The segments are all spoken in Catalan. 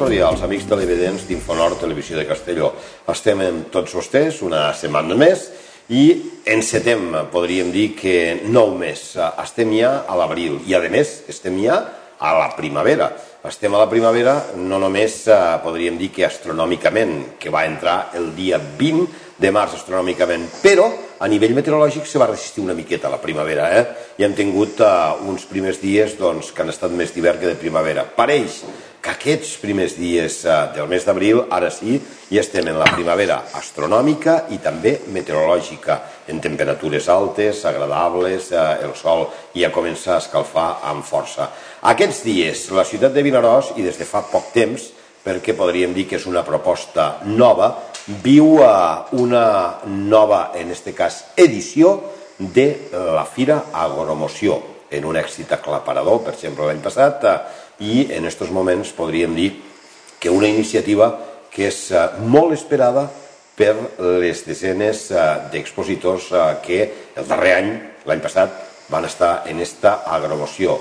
cordials, amics televidents d'Infonor Televisió de Castelló. Estem amb tots vostès una setmana més i encetem, podríem dir que nou més. Estem ja a l'abril i, a més, estem ja a la primavera. Estem a la primavera no només, eh, podríem dir que astronòmicament, que va entrar el dia 20 de març astronòmicament, però a nivell meteorològic se va resistir una miqueta la primavera, eh? i hem tingut uh, uns primers dies doncs, que han estat més d'hivern que de primavera. Pareix que aquests primers dies uh, del mes d'abril, ara sí, ja estem en la primavera astronòmica i també meteorològica, en temperatures altes, agradables, uh, el sol ja comença a escalfar amb força. Aquests dies, la ciutat de Vinaròs, i des de fa poc temps, perquè podríem dir que és una proposta nova, viu una nova, en aquest cas, edició de la Fira Agromoció, en un èxit aclaparador, per exemple, l'any passat, i en aquests moments podríem dir que una iniciativa que és eh, molt esperada per les desenes eh, d'expositors eh, que el darrer any, l'any passat, van estar en esta agromoció.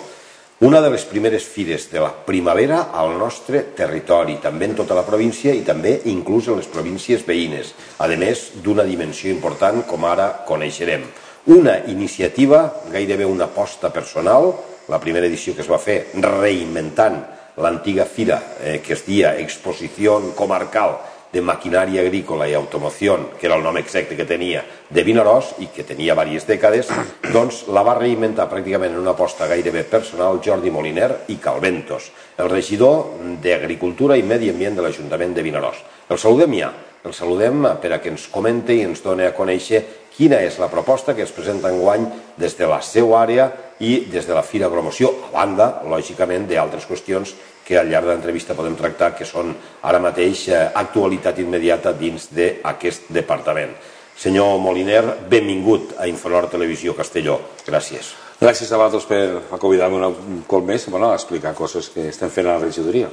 Una de les primeres fires de la primavera al nostre territori, també en tota la província i també inclús en les províncies veïnes, a més d'una dimensió important com ara coneixerem. Una iniciativa, gairebé una aposta personal, la primera edició que es va fer reinventant l'antiga fira eh, que es dia Exposició Comarcal de Maquinària Agrícola i Automoció, que era el nom exacte que tenia, de Vinaròs i que tenia diverses dècades, doncs la va reinventar pràcticament en una aposta gairebé personal Jordi Moliner i Calventos, el regidor d'Agricultura i Medi Ambient de l'Ajuntament de Vinaròs. El saludem ja, el saludem per a que ens comente i ens doni a conèixer quina és la proposta que es presenta en guany des de la seva àrea i des de la Fira Promoció, a banda, lògicament, d'altres qüestions que al llarg de l'entrevista podem tractar que són ara mateix eh, actualitat immediata dins d'aquest departament. Senyor Moliner, benvingut a Infonor Televisió Castelló. Gràcies. Gràcies a vosaltres per convidar-me un cop més bueno, a explicar coses que estem fent a la regidoria.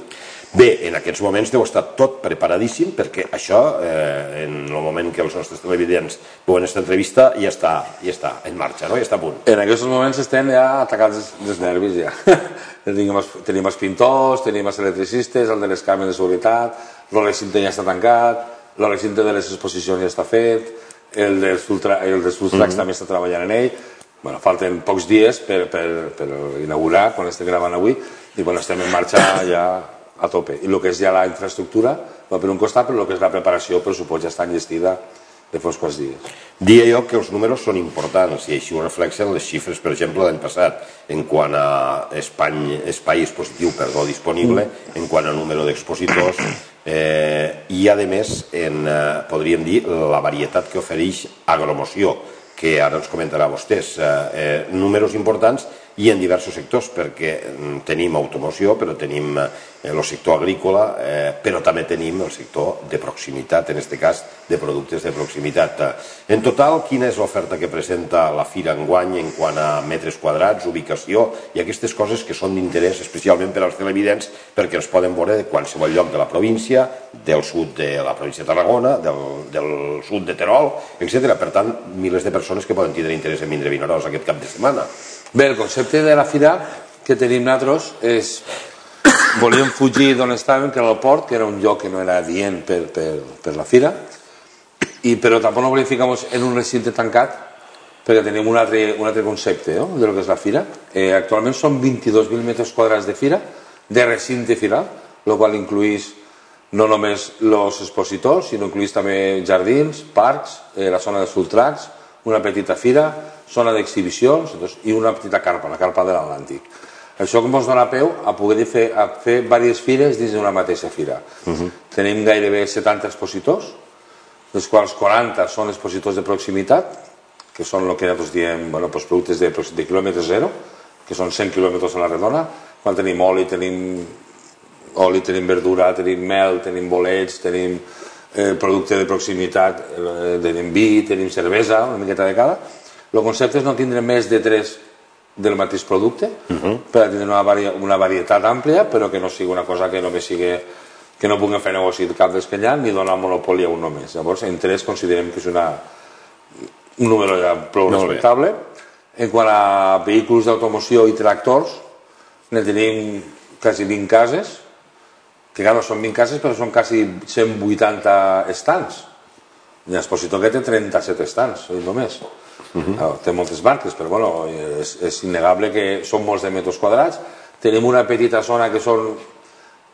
Bé, en aquests moments deu estar tot preparadíssim perquè això, eh, en el moment que els nostres televidents veuen aquesta entrevista, ja està, ja està en marxa, no? ja està a punt. En aquests moments estem ja atacats dels nervis, ja. tenim, els, tenim els pintors, tenim els electricistes, el de les càmeres de seguretat, l'olecinte ja està tancat, l'olecinte de les exposicions ja està fet, el dels, ultra, el dels ultracs mm -hmm. també està treballant en ell, bueno, falten pocs dies per, per, per inaugurar, quan estem gravant avui, i bueno, estem en marxa ja a tope. I el que és ja la infraestructura va per un costat, però el que és la preparació, per supost, ja està enllestida de fos quants dies. Dia jo que els números són importants i així ho reflexen les xifres, per exemple, l'any passat, en quant a espai, espai expositiu perdó, disponible, en quant a número d'expositors, eh, i a més, en, eh, podríem dir, la varietat que ofereix agromoció, que ara ens comentarà vostès, eh, eh, números importants i en diversos sectors, perquè mm, tenim automoció, però tenim eh, el sector agrícola, eh, però també tenim el sector de proximitat, en aquest cas de productes de proximitat. En total, quina és l'oferta que presenta la Fira enguany en quant a metres quadrats, ubicació i aquestes coses que són d'interès especialment per als televidents perquè ens poden veure de qualsevol lloc de la província, del sud de la província de Tarragona, del, del sud de Terol, etc. Per tant, milers de persones que poden tindre interès en vindre a Vinaròs aquest cap de setmana. Bé, el concepte de la Fira que tenim nosaltres és volíem fugir d'on estàvem, que era el port, que era un lloc que no era dient per, per, per la fira, i, però tampoc no volíem ficar en un recinte tancat perquè tenim un altre, un altre concepte no? de lo que és la fira. Eh, actualment són 22.000 metres quadrats de fira, de recinte firal, el qual incluís no només els expositors, sinó incluís també jardins, parcs, eh, la zona dels ultracs, una petita fira, zona d'exhibicions i una petita carpa, la carpa de l'Atlàntic. Això que ens dona peu a poder fer, a fer diverses fires dins d'una mateixa fira. Uh -huh. Tenim gairebé 70 expositors, dels quals 40 són expositors de proximitat, que són el que nosaltres diem bueno, doncs productes de, de quilòmetre zero, que són 100 quilòmetres a la redona, quan tenim oli, tenim oli, tenim verdura, tenim mel, tenim bolets, tenim eh, producte de proximitat, eh, tenim vi, tenim cervesa, una miqueta de cada. El concepte és no tindre més de tres del mateix producte, uh -huh. per a tindre una, vari una varietat àmplia, però que no sigui una cosa que només sigui que no puguin fer negoci cap d'escanyant ni donar monopoli a un només. Llavors, en tres considerem que és una, un número ja prou Molt respectable. Bé. En quant a vehicles d'automoció i tractors, ne tenim quasi 20 cases, que clar, no són 20 cases, però són quasi 180 estants. I l'expositor que té 37 estants, només. Uh -huh. Té moltes marques, però bueno, és, és innegable que són molts de metres quadrats. Tenim una petita zona que són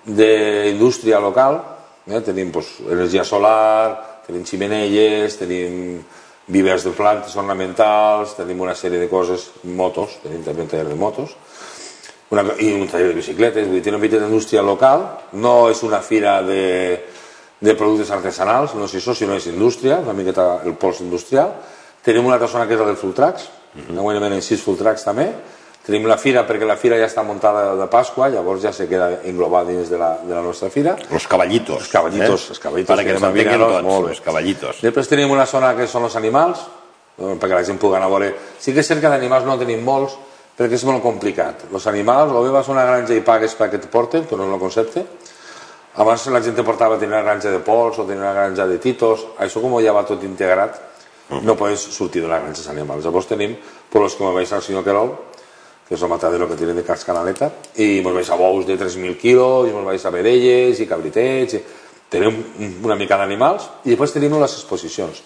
d'indústria local, eh? tenim pues, energia solar, tenim ximenelles, tenim vivers de plantes ornamentals, tenim una sèrie de coses, motos, tenim també un taller de motos, una, i un taller de bicicletes, vull dir, una petita indústria local, no és una fira de, de productes artesanals, no és això, sinó és indústria, una miqueta el pols industrial, Tenim una altra zona que és la del full tracks, uh -huh. no venen sis full tracks també. Tenim la fira perquè la fira ja està muntada de Pasqua, llavors ja se queda englobat dins de la, de la nostra fira. Los caballitos. Els caballitos, eh? els caballitos. Para que ens entenguin tots, molt els caballitos. Després tenim una zona que són els animals, perquè la gent pugui anar a veure. Sí que és cert que d'animals no tenim molts, perquè és molt complicat. Els animals, o bé vas a una granja i pagues perquè et porten, que no és el concepte, abans la gent portava tenir una granja de pols o tenir una granja de titos, això com ja va tot integrat, no podes sortir de la granja de animals. Llavors tenim pueblos como veis al senyor Querol, que és el matadero que tiene de Cas Canaleta, i mos veis a bous de 3.000 quilos, i mos veis a vedelles i cabritets, i... tenim una mica d'animals, i després tenim les exposicions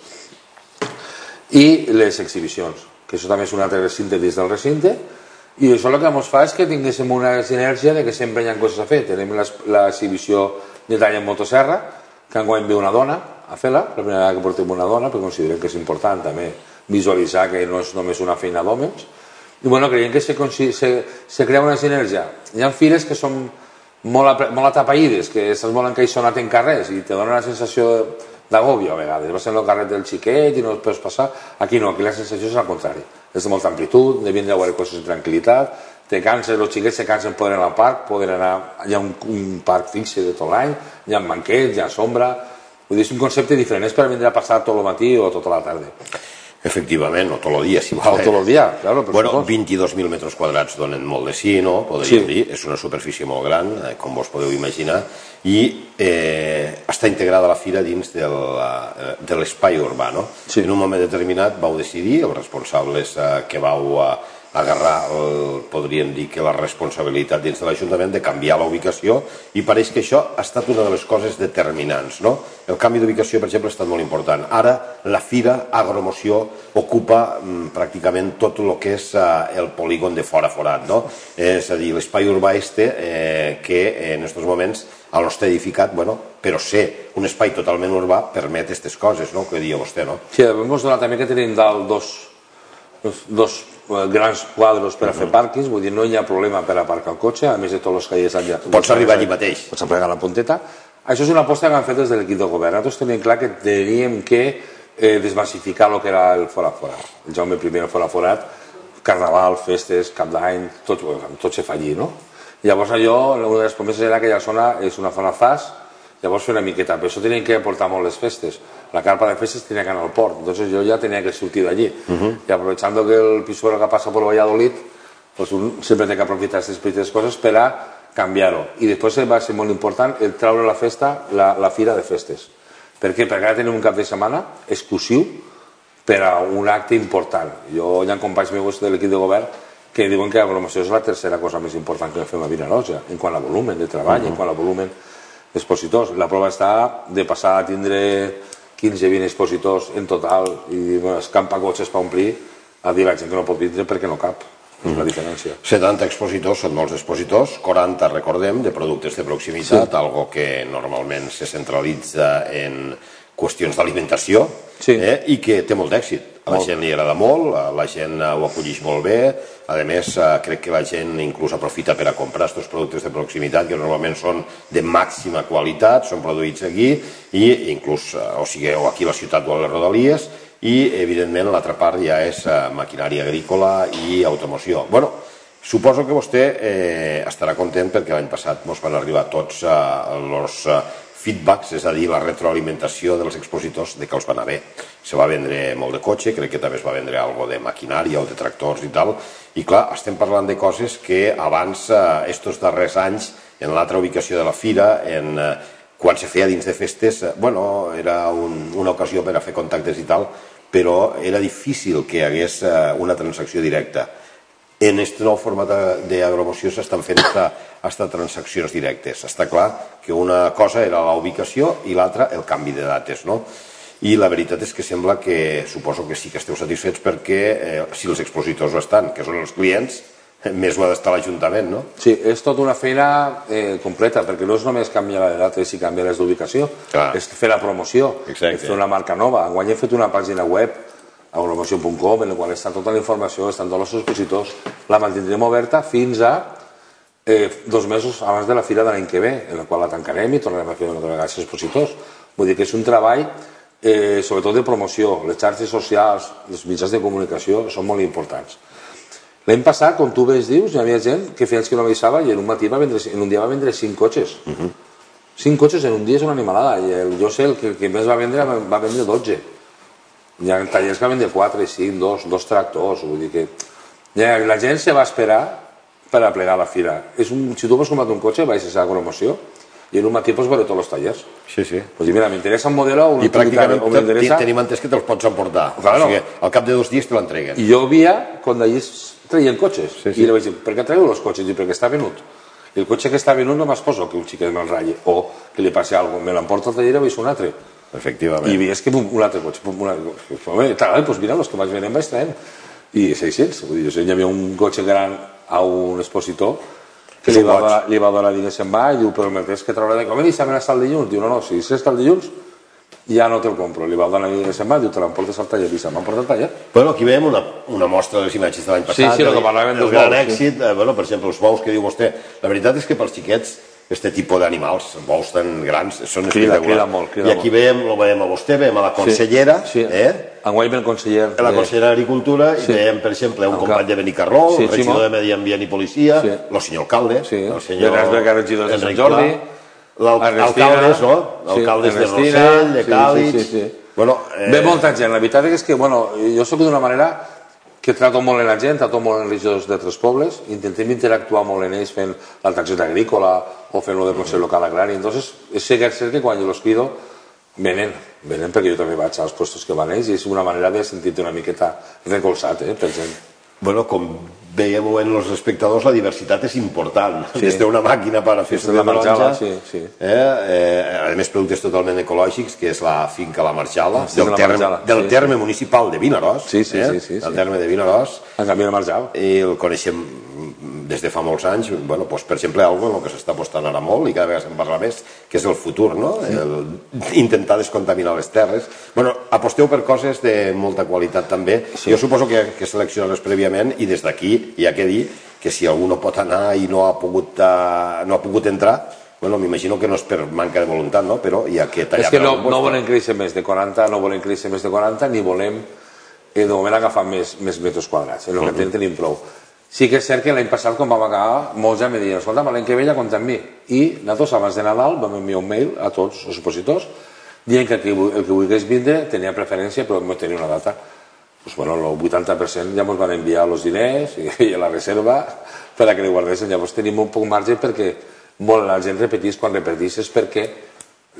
i les exhibicions, que això també és un altre recinte dins del recinte, i això el que ens fa és que tinguéssim una sinergia de que sempre hi ha coses a fer. Tenim l'exhibició de talla en motosserra, que enguany ve una dona, a fer-la, la primera vegada que portem una dona, perquè considerem que és important també visualitzar que no és només una feina d'homes. I bueno, creiem que se, se, se crea una sinergia. Hi ha fires que són molt, molt atapeïdes, que estàs molt encaixonat en carrers i te dona una sensació d'agòbio a vegades. Vas en el carrer del xiquet i no et pots passar. Aquí no, aquí la sensació és al contrari. És de molta amplitud, de vindre a veure coses amb tranquil·litat, te canses, els xiquets se cansen, poden anar al parc, poden anar, hi ha un, un parc fixe de tot l'any, hi ha banquets, hi ha sombra, Vull dir, és un concepte diferent, és per vindre a passar tot el matí o tota la tarda. Efectivament, o tot el dia, si vol. O tot el dia, claro. Bueno, 22.000 metres quadrats donen molt de sí, no? Podríem sí. dir. És una superfície molt gran, eh, com vos podeu imaginar, i eh, està integrada la fira dins eh, de l'espai urbà, no? Sí. En un moment determinat vau decidir, els responsables eh, que vau... Eh, agarrar, el, podríem dir que la responsabilitat dins de l'Ajuntament de canviar la ubicació i pareix que això ha estat una de les coses determinants. No? El canvi d'ubicació, per exemple, ha estat molt important. Ara la Fira Agromoció ocupa mm, pràcticament tot el que és eh, el polígon de fora forat. No? És a dir, l'espai urbà este eh, que en aquests moments a l'hoste edificat, bueno, però ser un espai totalment urbà permet aquestes coses, no? que dia vostè, no? Sí, hem donat també que tenim dalt dos, dos, Eh, grans quadros per a fer pàrquings, vull dir, no hi ha problema per aparcar el cotxe, a més de tots els ha allà. Pots arribar allí mateix. Pots aplegar la punteta. Això és una aposta que han fet des de l'equip de govern. Nosaltres teníem clar que teníem que eh, desmassificar el que era el fora forat. El Jaume I el fora forat, carnaval, festes, cap d'any, tot, tot se fa allí, no? Llavors allò, una de les promeses era que aquella zona és una zona fas, llavors fer una miqueta, però això tenien que aportar molt les festes la carpa de festes tenía que ir al port, entonces yo ya tenía que surtir de allí. Uh -huh. Y aprovechando que el pisuero que pasa por Valladolid, pues un siempre tiene que aprovechar estas petites coses per a canviar-ho. I després va ser molt important el traure la festa, la, la fira de festes. Per què? Perquè ara tenim un cap de setmana exclusiu per a un acte important. Jo hi ha companys meus de l'equip de govern que diuen que la promoció és la tercera cosa més important que fem a Vinaròs, en quant a volumen de treball, uh -huh. en quant a volumen d'expositors. La prova està de passar a tindre 15-20 expositors en total i bueno, escampa cotxes per omplir a dir la gent que no pot vindre perquè no cap és la diferència. 70 expositors són molts expositors, 40, recordem, de productes de proximitat, sí. algo que normalment se centralitza en qüestions d'alimentació sí. eh, i que té molt d'èxit. A la gent li agrada molt, la gent ho acollix molt bé, a més eh, crec que la gent inclús aprofita per a comprar aquests productes de proximitat que normalment són de màxima qualitat, són produïts aquí i inclús, eh, o sigui, o aquí a la ciutat o a les rodalies i evidentment l'altra part ja és eh, maquinària agrícola i automoció. Bueno, suposo que vostè eh, estarà content perquè l'any passat ens van arribar tots eh, els feedbacks, és a dir, la retroalimentació dels expositors de que els va anar bé. Se va vendre molt de cotxe, crec que també es va vendre algo de maquinària o de tractors i tal, i clar, estem parlant de coses que abans, eh, estos darrers anys, en l'altra ubicació de la fira, en, eh, quan se feia dins de festes, eh, bueno, era un, una ocasió per a fer contactes i tal, però era difícil que hi hagués una transacció directa. En aquest nou format d'agromoció s'estan fent hasta, hasta transaccions directes. Està clar que una cosa era la ubicació i l'altra el canvi de dates, no? I la veritat és que sembla que, suposo que sí que esteu satisfets perquè eh, si els expositors ho estan, que són els clients, més ho ha d'estar l'Ajuntament, no? Sí, és tota una feina eh, completa, perquè no és només canviar la dates i canviar les d'ubicació, és fer la promoció, Exacte. és fer una marca nova. Enguany he fet una pàgina web, agromoció.com, en la qual està tota la informació, estan tots els expositors, la mantindrem oberta fins a eh, dos mesos abans de la fira de l'any que ve, en la qual la tancarem i tornarem a fer una altra vegada els expositors. Vull dir que és un treball eh, sobretot de promoció, les xarxes socials, els mitjans de comunicació són molt importants. L'any passat, com tu bé dius, hi havia gent que feia anys que no avisava i en un matí va vendre, en un dia va vendre 5 cotxes. Uh -huh. 5 cotxes en un dia és una animalada. I el, jo sé, el que, que més va vendre va, va vendre 12. Hi ha tallers que vendre 4, 5, 2, dos tractors. Vull dir que ja, la gent se va esperar per a plegar la fira. És un, si tu vols comprar un cotxe, vais a la promoció i en un matí pots veure tots els tallers. Sí, sí. Pues mira, m'interessa un modelo o I pràcticament te, tenim entès que te'ls pots emportar. Claro. O sigui, al cap de dos dies te l'entreguen. I jo via, quan d'allí traien cotxes. Sí, sí. I li vaig dir, per què traieu els cotxes? I perquè està venut. I el cotxe que està venut no m'esposo que un xiquet me'l ratlle o que li passi alguna cosa. Me l'emporto al taller i vaig un altre. Efectivament. I veies que pum, un altre cotxe, pum, un altre cotxe. Home, tal, doncs mira, els que vaig venent vaig traient. I 600. Vull dir, hi havia un cotxe gran a un expositor que li va, donar, li va donar diners en va i diu, però m'entens que traurà de com i s'ha el dilluns? Diu, no, no, si és que el dilluns ja no te'l compro. Li va donar diners en va, diu, te l'emportes al taller i se'm va portar al taller. Bueno, aquí veiem una, una mostra de les imatges de l'any passat. Sí, sí, el que parlàvem el dels gran bous, èxit, eh, bueno, per exemple, els bous que diu vostè. La veritat és que pels xiquets este tipus d'animals, bous tan grans, són Crida, espectaculars. crida molt, crida I aquí veiem, lo veiem a vostè, veiem a la consellera, sí, sí. eh? Enguany ve el conseller... la de- consellera d'Agricultura Sí. i veiem, per exemple, un El company cap- de Benicarló, Sí, el regidor Ximo. de Medi Ambient i Policia, Sí. el senyor alcalde, Sí. el senyor Benes Beca, regidor de Sant Jordi, Pla, l'al- Ernestina, alcaldes, no? sí, Alcaldes de Rossell, de sí, Càlid... sí, sí, sí. Bueno, eh, Ve molta gent, la veritat és que, bueno, jo sóc d'una manera que trato molt en la gent, trato molt en regidors d'altres pobles, intentem interactuar molt en ells fent la targeta agrícola o fent lo de Consell Local Agrari, entonces és cert que quan jo los cuido venen, venen perquè jo també vaig als puestos que van ells i és una manera de sentir-te una miqueta recolzat, eh, per gent. Bueno, com veiem en els espectadors, la diversitat és important. Sí. Des d'una màquina per a fer Des de la Marjala, sí, sí. Eh? Eh, a més, productes totalment ecològics, que és la finca La Marjala, Sí, del, la terme, Marjala, del sí, terme municipal de Vinaròs. Sí, sí, eh? sí, sí, Del sí. terme de Vinaròs. En canvi de Marjal. I el coneixem des de fa molts anys, bueno, doncs, per exemple, algo en el que s'està apostant ara molt i cada vegada se'n parla més, que és el futur, no? El, intentar descontaminar les terres. Bueno, aposteu per coses de molta qualitat també. Sí. Jo suposo que, que seleccionar-les prèviament i des d'aquí hi ha que dir que si algú no pot anar i no ha pogut, uh, no ha pogut entrar, bueno, m'imagino que no és per manca de voluntat, no? però hi ha que tallar És que no, no volem créixer més de 40, no volem créixer més de 40, ni volem eh, de moment agafar més, més metres quadrats. En el que tenim tenim prou. Sí que és cert que l'any passat, quan vam acabar, molts ja me diuen, escolta, l'any que ve ja compta amb mi. I nosaltres, abans de Nadal, vam enviar un mail a tots els opositors dient que el que, el que volgués vindre tenia preferència, però no tenia una data. Pues, bueno, el 80% ja ens van enviar els diners i, i la reserva per a que li guardessin. Llavors tenim un poc marge perquè molt la gent repetís quan repetís és perquè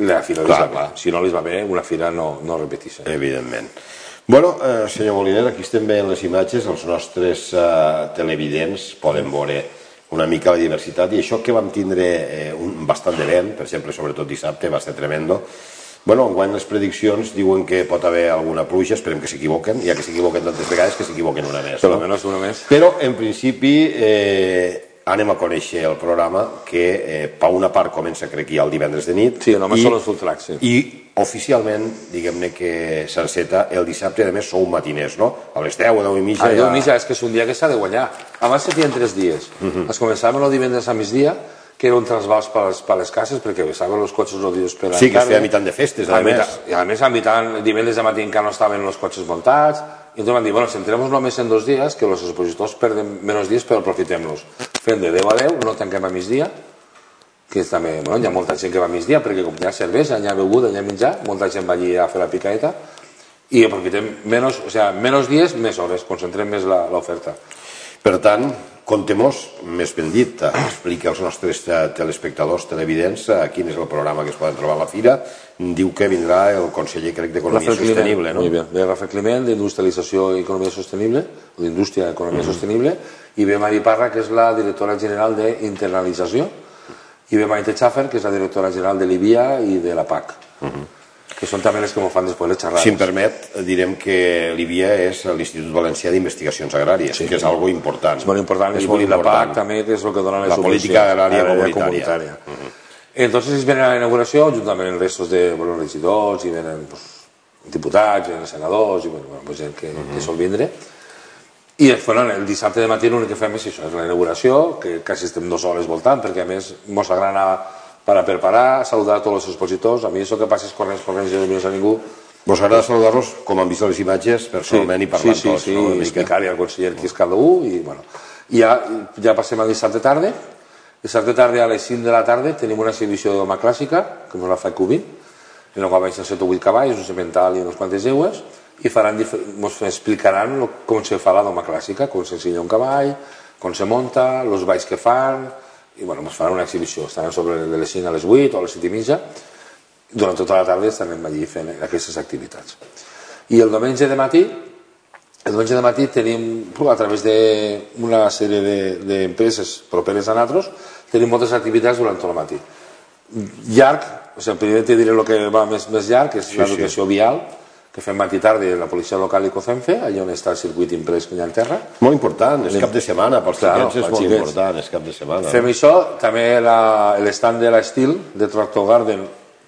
la fira Clar, clar, va clar. clar. Si no li va bé, una fira no, no repetís. Evidentment. Bueno, eh, senyor Moliner, aquí estem veient les imatges, els nostres eh, televidents poden veure una mica la diversitat i això que vam tindre eh, un, bastant de vent, per exemple, sobretot dissabte, va ser tremendo. Bueno, enguany les prediccions diuen que pot haver alguna pluja, esperem que s'equivoquen, ja que s'equivoquen tantes vegades, que s'equivoquen una més. Per no? una més. Però, en principi, eh, anem a conèixer el programa que, eh, per una part, comença, crec, ja el divendres de nit. Sí, només i- són els sí. I oficialment, diguem-ne que s'enceta el dissabte, a més, sou matiners, no? A les 10 o 10 i mitja. Ah, ja... Déu mitja, és que és un dia que s'ha de guanyar. Abans se feien tres dies. Es començaven el divendres a migdia, que era un trasbals per les, per les cases, perquè saben els cotxes els dies per Sí, que es feia a mitjan de festes, a a més. I a més, a mitjan, divendres de matí encara no estaven els cotxes muntats, i entonces van dir, bueno, centrem-nos només en dos dies, que els expositors perden menys dies, però aprofitem-los. Fem de 10 a 10, no tanquem a migdia, que també, bueno, hi ha molta gent que va a migdia perquè com hi ha cervesa, hi ha beguda, hi ha menjar, molta gent va allí a fer la picaeta i aprofitem menys, o sea, menys dies, més hores, concentrem més l'oferta. Per tant, Contemos, més ben dit, explica als nostres telespectadors, televidents, quin és el programa que es poden trobar a la fira. Diu que vindrà el conseller, crec, d'Economia Sostenible, no? Muy bien. Ve Rafael Climent, d'Industrialització i Economia Sostenible, o d'Indústria i Economia mm. Sostenible, i ve Mari Parra, que és la directora general d'Internalització, i ve Maite Schaffer, que és la directora general de l'IBIA i de la PAC. Mm -hmm que són també les que m'ho fan després les xerrades. Si em permet, direm que l'IBIA és l'Institut Valencià d'Investigacions Agràries, sí, que és algo important. És molt important, és molt important. la PAC també, és el que dona la política agrària comunitària. comunitària. Uh -huh. Entonces es ven a la inauguració juntament amb restos de bueno, regidors i venen pues, diputats, venen senadors i bueno, pues, gent que, uh -huh. que sol vindre i bueno, el dissabte de matí l'únic que fem és això, és la inauguració, que quasi estem dues hores voltant, perquè a més mos agrada para preparar, saludar a tots els expositors. A mi això que passes corrents, corrents i no mires a ningú... Vos agrada saludar-los, com han vist les imatges, personalment sí, i parlant sí, sí, tots, sí, no? Sí, explicar-hi al conseller qui és cada un i, bueno, i ja, ja passem al dissabte tarda. Dissabte tarda a les 5 de la tarda tenim una exhibició de doma clàssica, que ens la fa Cubin, en la qual vaig 7 o 8 cavalls, un semental i unes quantes eues, i faran, ens explicaran com se fa la doma clàssica, com s'ensenya un cavall, com se monta, els balls que fan, i bueno, ens faran una exhibició, estaran sobre de les 5 a les 8 o a les 7 i mitja, durant tota la tarda estarem allí fent aquestes activitats. I el diumenge de matí, el diumenge de matí tenim, a través d'una sèrie d'empreses de, properes a nosaltres, tenim moltes activitats durant tot el matí. Llarg, o sigui, primer te diré el que va més, més llarg, que és sí, l'educació sí. vial, que fem matí tarda la policia local i COCENFE, allà on està el circuit imprès que hi ha en terra. Molt important, és cap de setmana, pels claro, xiquets és molt xiquets. important, és cap de setmana. Fem això, també l'estat de l'Estil, de Tractor Garden,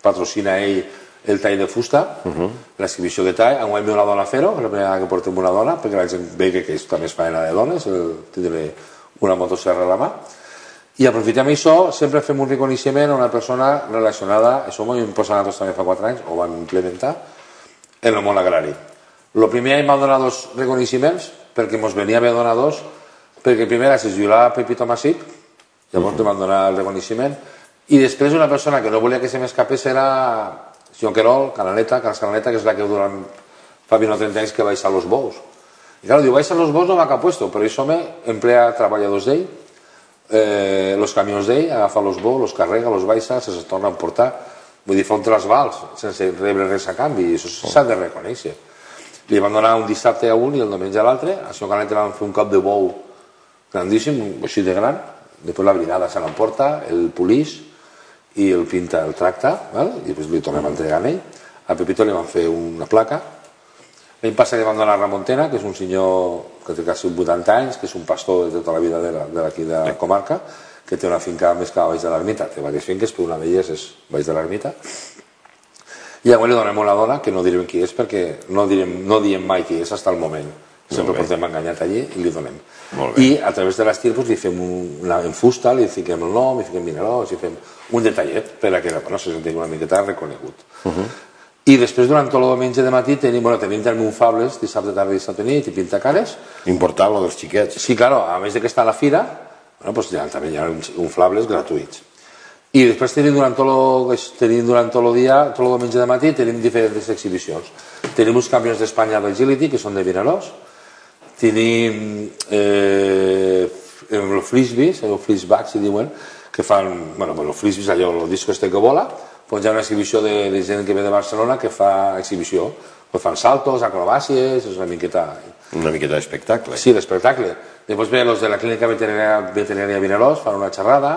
patrocina ell el tall de fusta, uh -huh. l'exhibició de tall, enguany ve una dona a fer-ho, la primera que portem una dona, perquè la gent vegi que és, també és faena de dones, el, tindre una motosserra a la mà, i aprofitem això, sempre fem un reconeixement a una persona relacionada, això m'ho hem posat nosaltres també fa 4 anys, ho vam implementar, en el món agrari. El primer any m'han donat dos reconeixements perquè ens venia bé donar dos perquè primer es jubilava Pepito Masip llavors uh -huh. van donar el reconeixement i després una persona que no volia que se m'escapés era Joan Querol, Canaleta, Canaleta, que és la que durant fa 20 o 30 anys que baixa los bous. I clar, diu, baixa los bous no m'ha cap puesto, però això me emplea treballadors d'ell, eh, los camions d'ell, agafa los bous, los carrega, los baixa, se, se torna a portar Vull dir, fa un trasbals sense rebre res a canvi, i això s'ha de reconèixer. Li van donar un dissabte a un i el diumenge a l'altre, a senyor Canet van fer un cop de bou grandíssim, així de gran, després la brinada se l'emporta, el polix i el pinta, el tracta, val? i després li tornem a entregar a ell. A Pepito li van fer una placa. L'any passat li van donar a Ramontena, que és un senyor que té quasi 80 anys, que és un pastor de tota la vida d'aquí de, la, de la comarca, que té una finca més que baix de l'ermita, té diverses finques, però una d'elles és baix de l'ermita. I llavors li donem una dona, que no direm qui és, perquè no, direm, no diem mai qui és fins al moment. Sempre portem enganyat allí i li donem. I a través de l'estil pues, li fem una, en fusta, li fiquem el nom, li fiquem minerals, li fem un detallet per a que bueno, se senti una miqueta reconegut. Uh -huh. I després, durant tot el diumenge de matí, tenim, bueno, tenim també un Fables, dissabte tarda i dissabte nit, i pintacares. Important, lo dels xiquets. Sí, claro, a més de que està a la fira, bueno, doncs ja, també hi ha inflables gratuïts. I després tenim durant tot el, tenim durant tot el dia, tot el diumenge de matí, tenim diferents exhibicions. Tenim uns campions d'Espanya d'agility, que són de Vinaròs. Tenim eh, el frisbees, el frisback, si diuen, que fan, bueno, bueno, el frisbees, allò, el disco este que vola, doncs hi ha una exhibició de, de gent que ve de Barcelona que fa exhibició. Pues fan saltos, acrobàcies, és una miqueta... Una miqueta d'espectacle. Sí, l'espectacle. Després ve los de la clínica veterinària, veterinària Vinaròs, fan una xerrada,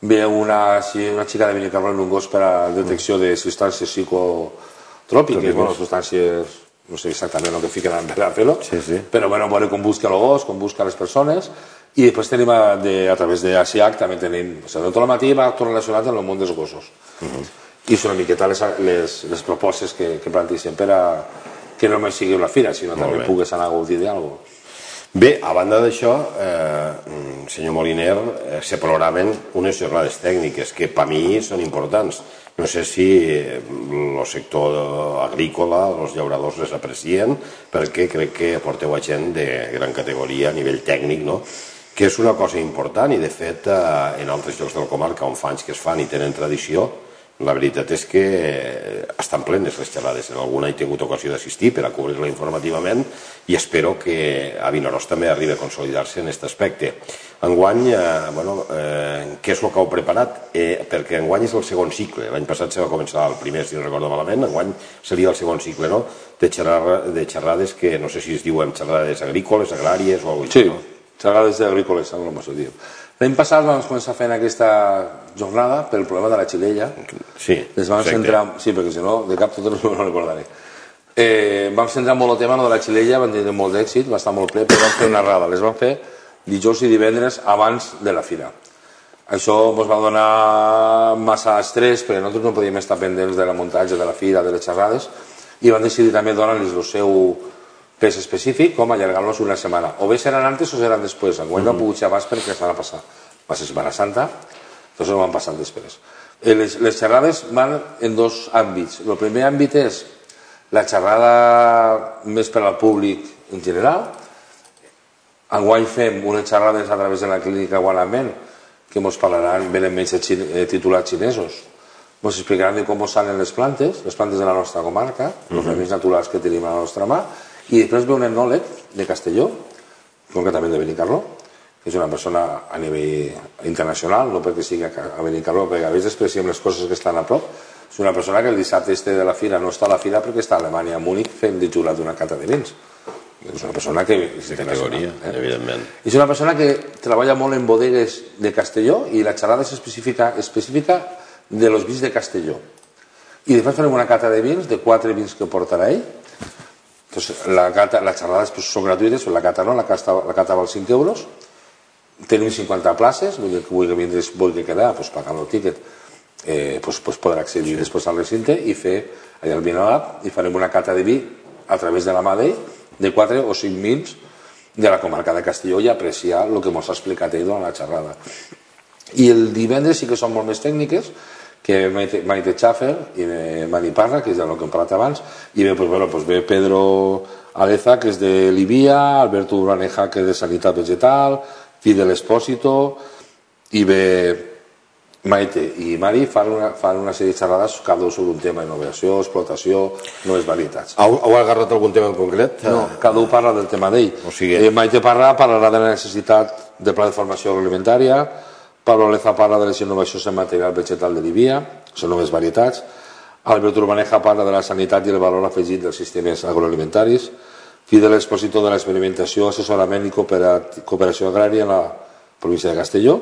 ve una, una xica de Benicarló en un gos per a detecció de substàncies psicotròpiques, bueno, substàncies, no sé exactament el que fiquen per a fer-lo, sí, sí. però bueno, veure com busca el gos, com busca les persones, i després tenim a, de, a través de ASIAC també tenim, o sigui, tot el matí va tot relacionat amb el món dels gossos. Uh -huh. I són una miqueta les, les, les propostes que, que planteixen per a que no només sigui una fira, sinó Molt també bé. pugues anar a gaudir d'alguna cosa. Bé, a banda d'això, eh, senyor Moliner, eh, se programen unes jornades tècniques que per mi són importants. No sé si el sector agrícola, els llauradors les aprecien, perquè crec que porteu a gent de gran categoria a nivell tècnic, no? que és una cosa important i de fet eh, en altres llocs de la comarca on fa anys que es fan i tenen tradició la veritat és que eh, estan plenes les xerrades. En alguna he tingut ocasió d'assistir per a cobrir-la informativament i espero que a Vinaròs també arribi a consolidar-se en aquest aspecte. Enguany, eh, bueno, eh, què és el que heu preparat? Eh, perquè enguany és el segon cicle. L'any passat se va començar el primer, si no recordo malament, enguany seria el segon cicle, no?, de, xerrar, de xerrades que no sé si es diuen xerrades agrícoles, agràries o alguna cosa. Sí, no? xerrades agrícoles, algo més ho diu. L'any passat vam començar fent aquesta jornada pel problema de la xilella. Sí, Les vam centrar, sí, perquè si no, de cap tot no ho recordaré. Eh, vam centrar molt el tema de la xilella, vam tenir molt d'èxit, va estar molt ple, però vam fer una errada. Les vam fer dijous i divendres abans de la fira. Això ens va donar massa estrès, perquè nosaltres no podíem estar pendents de la muntatge, de la fira, de les xerrades, i vam decidir també donar-los el seu pes específic com allargar-los una setmana. O bé seran antes o seran després. Enguany no mm -hmm. pogut ser abans perquè s'ha de passar. Va ser Setmana Santa, doncs ho van passar després. Eh, les, les xerrades van en dos àmbits. El primer àmbit és la xerrada més per al públic en general. Enguany fem unes xerrades a través de la clínica Guanament que ens parlaran, venen menys eh, titulats xinesos. Ens explicaran de com salen les plantes, les plantes de la nostra comarca, mm -hmm. els remeis naturals que tenim a la nostra mà, i després ve un etnòleg de Castelló, concretament de Benicarló, que és una persona a nivell internacional, no perquè sigui a Benicarló, perquè a vegades despreciem les coses que estan a prop, és una persona que el dissabte este de la fira no està a la fira perquè està a Alemanya, a Múnich, fent de jurat d'una cata de vins. És una persona que és de categoria, eh? evidentment. És una persona que treballa molt en bodegues de Castelló i la xerrada és específica, específica de los vins de Castelló. I després farem una cata de vins, de quatre vins que portarà ell, Entonces, la cata, las xerrades pues, són gratuïtes, la cata no, la cata, la cata val 5 euros, tenim 50 places, vull dir que vulgui vindre, vulgui quedar, pues, pagant el tíquet, eh, pues, pues podrà accedir sí. després al recinte i fer allà al Vinolat i farem una cata de vi a través de la mà d'ell de 4 o 5 vins de la comarca de Castelló i apreciar el que ens ha explicat ell durant la xerrada. I el divendres sí que són molt més tècniques, que Maite, Maite Schaffer i de Mani Parra, que és del que hem parlat abans, i ve, pues, bueno, pues ve Pedro Aleza, que és de Libia, Alberto Uraneja, que és de Sanitat Vegetal, Fidel Espósito, i ve Maite i Mari fan una, fan una sèrie de xerrades cada un sobre un tema, innovació, explotació, noves varietats. Heu, heu agarrat algun tema en concret? No, cada un parla del tema d'ell. O sigui... eh, Maite parla, parlarà de la necessitat de pla de formació agroalimentària, Pablo Leza parla de les innovacions en material vegetal de Libia, són noves varietats. Albert Urbaneja parla de la sanitat i el valor afegit dels sistemes agroalimentaris. Fidel Expositor de l'experimentació, assessorament i cooperació agrària en la província de Castelló.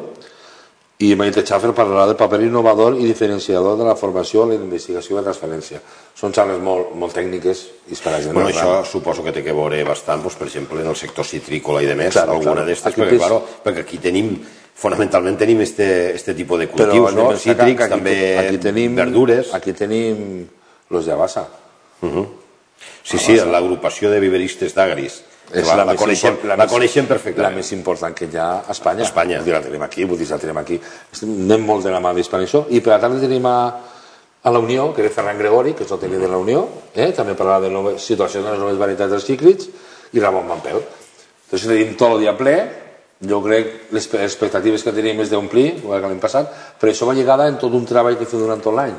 I Maite Schaffer parlarà del paper innovador i diferenciador de la formació, la investigació i la transferència. Són xarles molt, molt tècniques i per a gent bueno, això suposo que té que veure bastant, doncs, per exemple, en el sector citrícola i de més, claro, alguna claro. d'estes, perquè, claro, perquè aquí tenim fonamentalment tenim este, este tipus de cultius, no? Cítrics, aquí, també aquí tenim, verdures. Aquí tenim los de Abassa. Uh -huh. Sí, sí, l'agrupació de viveristes d'agris. És la, la, la, coneixem, la, la coneixem perfectament. La més important que hi ha a Espanya. Espanya. la tenim aquí, vull dir, la tenim aquí. Anem molt de la mà d'Hispanixó. I per tarda tenim a, a la Unió, que és Ferran Gregori, que és el tècnic de la Unió, eh? també parlarà de noves situacions de les noves varietats dels cíclids, i Ramon Mampel. Entonces tenim tot el dia ple, jo crec les expectatives que teníem és d'omplir, igual que l'any passat, però això va lligada en tot un treball que fem durant tot l'any.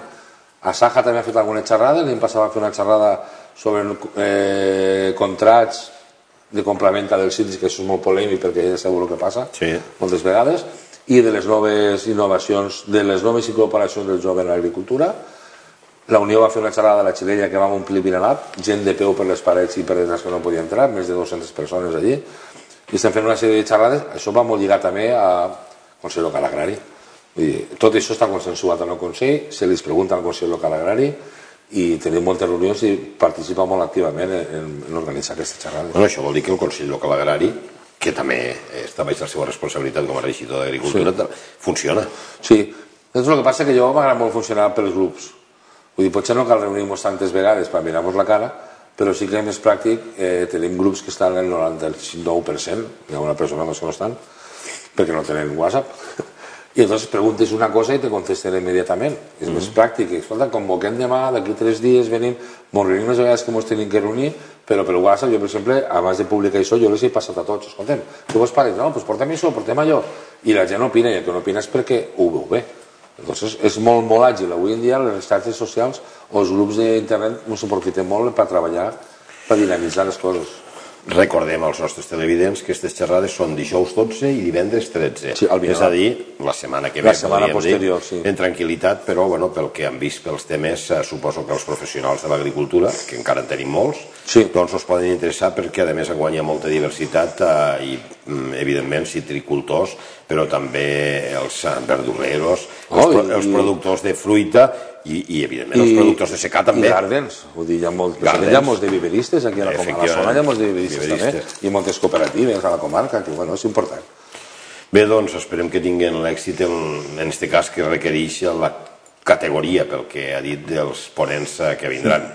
A Saja també ha fet alguna xerrada, l'any passat va fer una xerrada sobre eh, contrats de complementa dels síndicats, que això és molt polèmic perquè ja sabeu el que passa sí. moltes vegades, i de les noves innovacions, de les noves incorporacions del jove en l'agricultura. La Unió va fer una xerrada de la Xilella que va omplir Vinalat, gent de peu per les parets i per les que no podia entrar, més de 200 persones allí i estem fent una sèrie de xerrades, això va molt lligat també a Consell Local Agrari. Vull dir, tot això està consensuat en el Consell, se li pregunta al Consell Local Agrari i tenim moltes reunions i participa molt activament en, en organitzar aquestes xerrades. Bueno, això vol dir que el Consell Local Agrari que també està baix la seva responsabilitat com a regidor d'Agricultura, sí. funciona. Sí, és el que passa que jo m'agrada molt funcionar pels grups. Vull dir, potser no cal reunir-nos tantes vegades per mirar-nos la cara, però sí que més pràctic eh, tenim grups que estan en el 99%, hi ha una persona més que no estan, perquè no tenen WhatsApp, i llavors preguntes una cosa i te contesten immediatament. És mm -hmm. més pràctic. Escolta, convoquem demà, d'aquí tres dies venim, ens reunim les vegades que ens tenim que reunir, però per WhatsApp, jo per exemple, abans de publicar això, jo les he passat a tots. Escoltem, què vos pare? No, doncs portem això, portem allò. I la gent opina, i el que no opina és perquè ho veu bé. Entonces, és molt, molt àgil. Avui en dia les xarxes socials o els grups d'internet no s'aprofiten molt per treballar, per dinamitzar les coses. Recordem als nostres televidents que aquestes xerrades són dijous 12 i divendres 13. Sí, al és a dir, la setmana que ve, La setmana posterior, dir, sí. en tranquil·litat, però bueno, pel que han vist pels temes, eh, suposo que els professionals de l'agricultura, que encara en tenim molts, Sí. doncs us poden interessar perquè a més guanya molta diversitat eh, i mm, evidentment citricultors, però també els eh, verduleros, els, Oh, pro i- els productors de fruita i, i evidentment els productors de secà també. I gardens, vull dir, hi ha, molt, Gardens. hi ha molts de viveristes aquí a la, a la zona, hi ha molts de viveristes, Viveristes. també, i moltes cooperatives a la comarca, que bueno, és important. Bé, doncs, esperem que tinguin l'èxit en, en este cas que requereix la categoria pel que ha dit dels ponents eh, que vindran.